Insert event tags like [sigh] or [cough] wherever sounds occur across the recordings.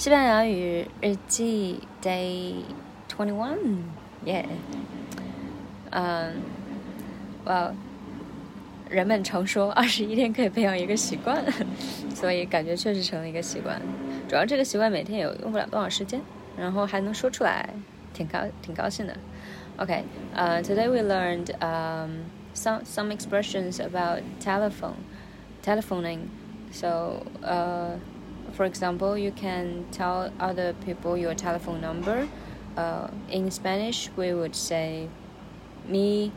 西班牙语日记 Day Twenty One，Yeah，嗯，Well，人们常说二十一天可以培养一个习惯，所以感觉确实成了一个习惯。主要这个习惯每天也用不了多少时间，然后还能说出来，挺高挺高兴的。Okay, [laughs] [laughs] uh, today we learned um, some some expressions about telephone, telephoning. So. Uh, for example, you can tell other people your telephone number. Uh, in Spanish, we would say mi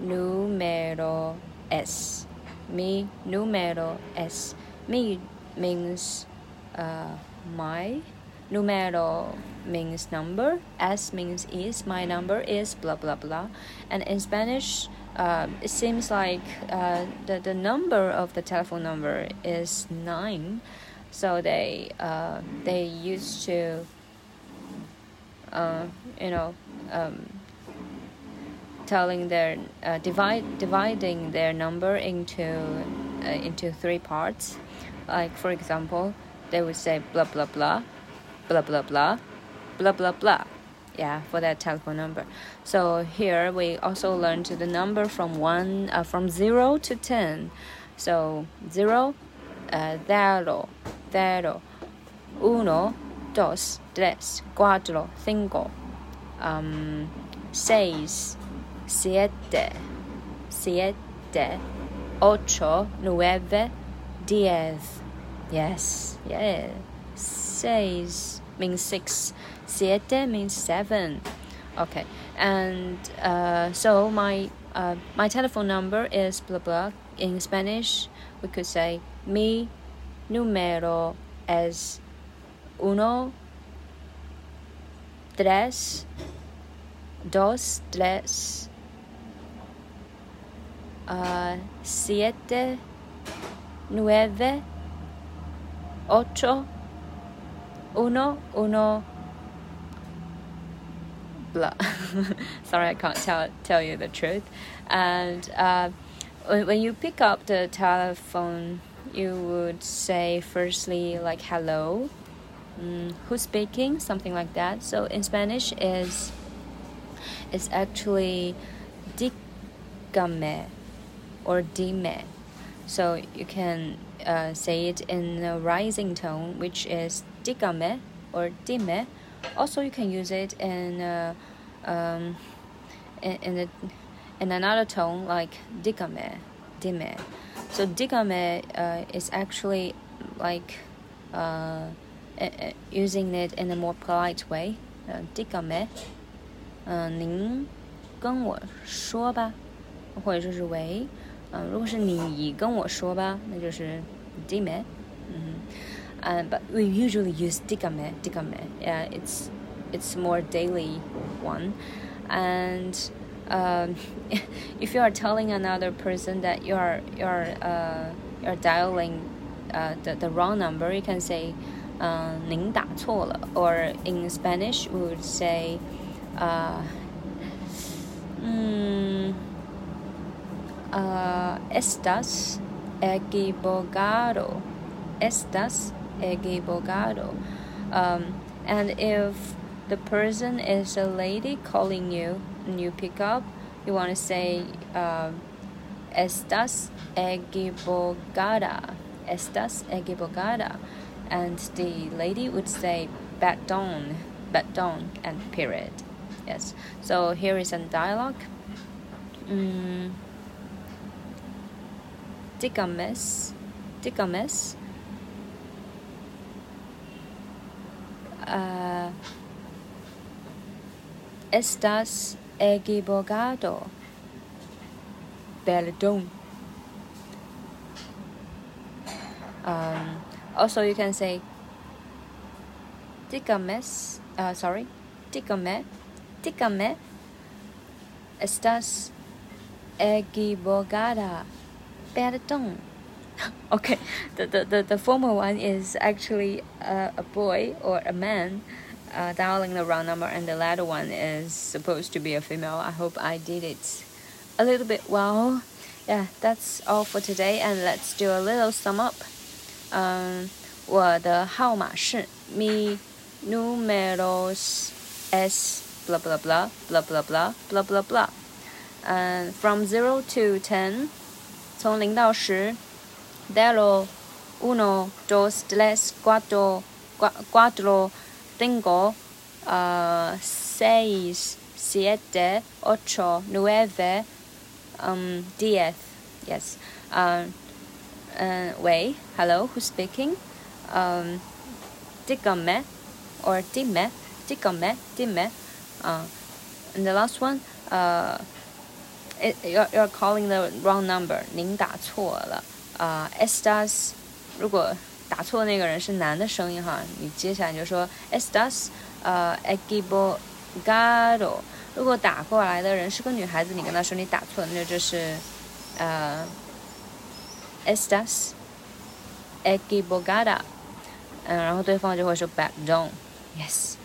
número es. Mi número es. Mi means uh, my. Número means number. S means is. My number is blah blah blah. And in Spanish, uh, it seems like uh, the, the number of the telephone number is nine. So they uh, they used to uh, you know um, telling their uh, divide dividing their number into uh, into three parts. Like for example, they would say blah blah blah, blah blah blah, blah blah blah. Yeah, for that telephone number. So here we also learned the number from one uh, from zero to ten. So zero, uh, zero, cero, uno, dos, tres, cuatro, cinco, um, seis, siete, siete, ocho, nueve, diez. Yes, yeah. Seis means six. Siete means seven. Okay, and uh, so my uh, my telephone number is blah blah. In Spanish, we could say mi número es uno, tres, dos, tres, uh, siete, nueve, ocho, uno, uno. Blah. [laughs] Sorry, I can't tell tell you the truth. And uh, when, when you pick up the telephone you would say firstly like hello. Mm, who's speaking? Something like that. So in spanish is it's actually dígame or dime. So you can uh, say it in a rising tone which is dígame or dime. Also you can use it in uh, um, in, in, a, in another tone like dígame dime so digame uh, is actually like uh, using it in a more polite way. Uh, digame，嗯、呃，您跟我说吧，或者说是喂，嗯、呃，如果是你跟我说吧，那就是 dime。嗯，uh, but we usually use digame, digame. Yeah, it's it's more daily one, and um, [laughs] if you are telling another person that you are you are uh, you're dialing uh, the the wrong number, you can say 嗯、uh, 您打错了，or in Spanish we would say 呃嗯呃 estás equivocado estás equivocado um, and if the person is a lady calling you and you pick up, you want to say uh, Estás equivocada. Estás equivocada. And the lady would say perdón, perdón, and period. Yes. So here is a dialogue. Mm, dígame. Uh, estás equivocado. Perdón. Um, also, you can say, dígame, uh, sorry, dígame, dígame, estás equivocada. Perdón. [laughs] okay, the, the, the, the former one is actually a boy or a man uh, dialing the wrong number, and the latter one is supposed to be a female. I hope I did it a little bit well. Yeah, that's all for today, and let's do a little sum up. Um, 我的号码是 mi números es blah blah blah blah blah blah blah blah blah。嗯，from zero to ten，从零到十，zero uno dos tres cuatro cuatro cinco 呃 seis siete ocho nueve um diez yes 嗯嗯喂，hello，who's speaking？um, Digame or Dime, Digame, Dime. Uh, and the last one, uh, it, you're, you're calling the wrong number. 您打错了。啊、uh,，estas 如果 打错那个人是男的声音哈，你接下来就说 estas 呃 e q u i b o g a d o。如果打过来的人是个女孩子，你跟她说你打错了，那就是呃 estas e q u i b o g a d a。嗯，然后对方就会说 back down，yes。